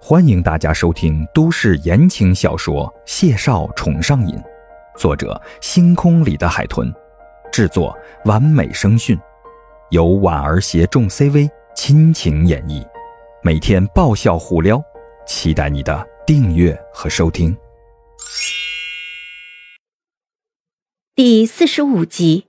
欢迎大家收听都市言情小说《谢少宠上瘾》，作者：星空里的海豚，制作：完美声讯，由婉儿携众 CV 亲情演绎，每天爆笑互撩，期待你的订阅和收听。第四十五集。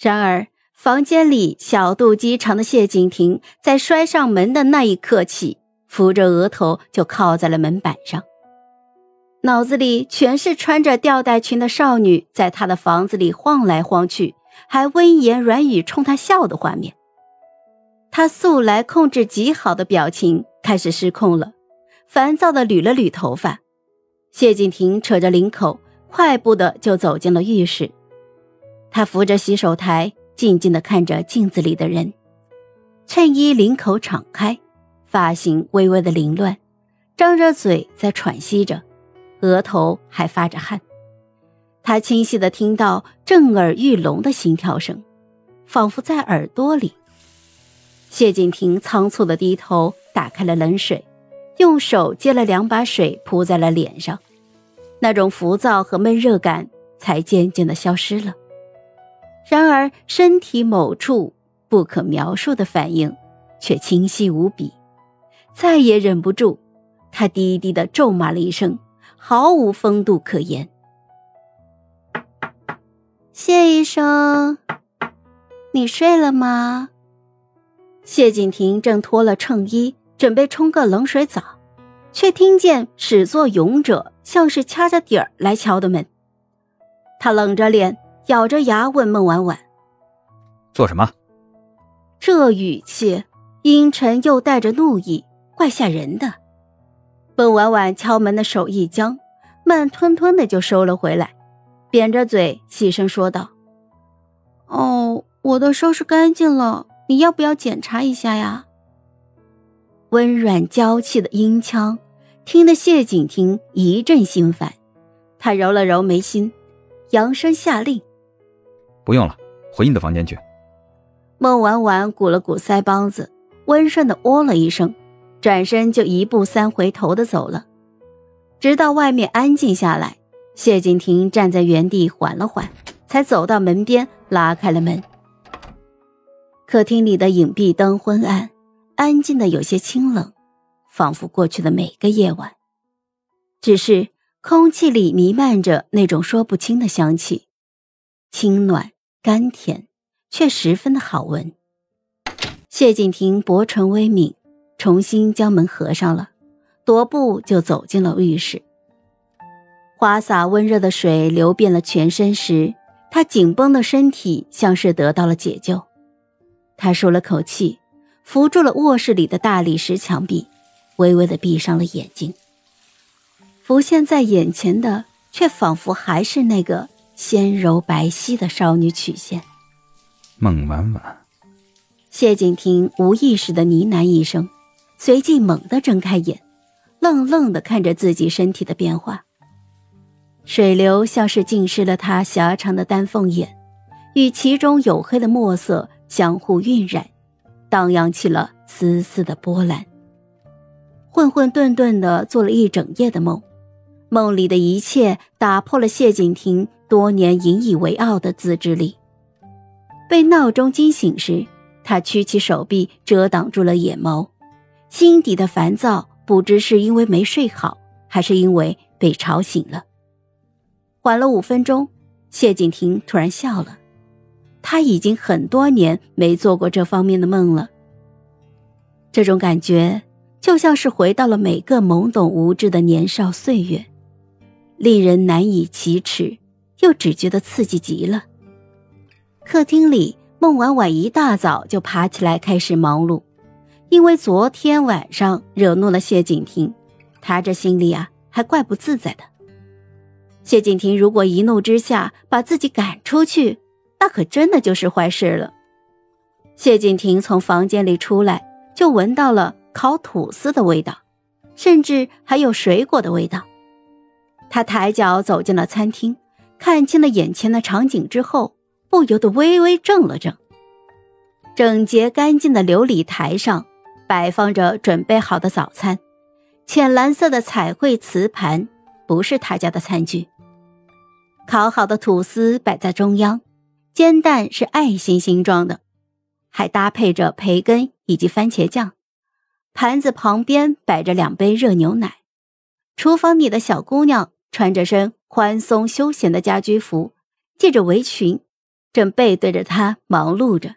然而，房间里小肚鸡肠的谢景亭在摔上门的那一刻起。扶着额头就靠在了门板上，脑子里全是穿着吊带裙的少女在他的房子里晃来晃去，还温言软语冲他笑的画面。他素来控制极好的表情开始失控了，烦躁的捋了捋头发。谢景亭扯着领口，快步的就走进了浴室。他扶着洗手台，静静的看着镜子里的人，衬衣领口敞开。发型微微的凌乱，张着嘴在喘息着，额头还发着汗。他清晰的听到震耳欲聋的心跳声，仿佛在耳朵里。谢景亭仓促的低头，打开了冷水，用手接了两把水扑在了脸上，那种浮躁和闷热感才渐渐的消失了。然而身体某处不可描述的反应却清晰无比。再也忍不住，他低低的咒骂了一声，毫无风度可言。谢医生，你睡了吗？谢景亭正脱了衬衣，准备冲个冷水澡，却听见始作俑者像是掐着底儿来敲的门。他冷着脸，咬着牙问孟婉婉：“做什么？”这语气阴沉又带着怒意。怪吓人的，孟婉婉敲门的手一僵，慢吞吞的就收了回来，扁着嘴细声说道：“哦，我都收拾干净了，你要不要检查一下呀？”温软娇气的音腔，听得谢景亭一阵心烦，他揉了揉眉心，扬声下令：“不用了，回你的房间去。”孟婉婉鼓了鼓腮帮子，温顺的哦了一声。转身就一步三回头的走了，直到外面安静下来，谢景亭站在原地缓了缓，才走到门边拉开了门。客厅里的影壁灯昏暗，安静的有些清冷，仿佛过去的每个夜晚。只是空气里弥漫着那种说不清的香气，清暖甘甜，却十分的好闻。谢景亭薄唇微抿。重新将门合上了，踱步就走进了浴室。花洒温热的水流遍了全身时，他紧绷的身体像是得到了解救。他舒了口气，扶住了卧室里的大理石墙壁，微微的闭上了眼睛。浮现在眼前的，却仿佛还是那个纤柔白皙的少女曲线。孟婉婉，谢景亭无意识的呢喃一声。随即猛地睁开眼，愣愣地看着自己身体的变化。水流像是浸湿了他狭长的丹凤眼，与其中黝黑的墨色相互晕染，荡漾起了丝丝的波澜。混混沌沌地做了一整夜的梦，梦里的一切打破了谢景亭多年引以为傲的自制力。被闹钟惊醒时，他屈起手臂遮挡住了眼眸。心底的烦躁，不知是因为没睡好，还是因为被吵醒了。缓了五分钟，谢景亭突然笑了。他已经很多年没做过这方面的梦了。这种感觉就像是回到了每个懵懂无知的年少岁月，令人难以启齿，又只觉得刺激极了。客厅里，孟婉婉一大早就爬起来开始忙碌。因为昨天晚上惹怒了谢景亭，他这心里啊还怪不自在的。谢景亭如果一怒之下把自己赶出去，那可真的就是坏事了。谢景亭从房间里出来，就闻到了烤吐司的味道，甚至还有水果的味道。他抬脚走进了餐厅，看清了眼前的场景之后，不由得微微怔了怔。整洁干净的琉璃台上。摆放着准备好的早餐，浅蓝色的彩绘瓷盘不是他家的餐具。烤好的吐司摆在中央，煎蛋是爱心形状的，还搭配着培根以及番茄酱。盘子旁边摆着两杯热牛奶。厨房里的小姑娘穿着身宽松休闲的家居服，系着围裙，正背对着他忙碌着。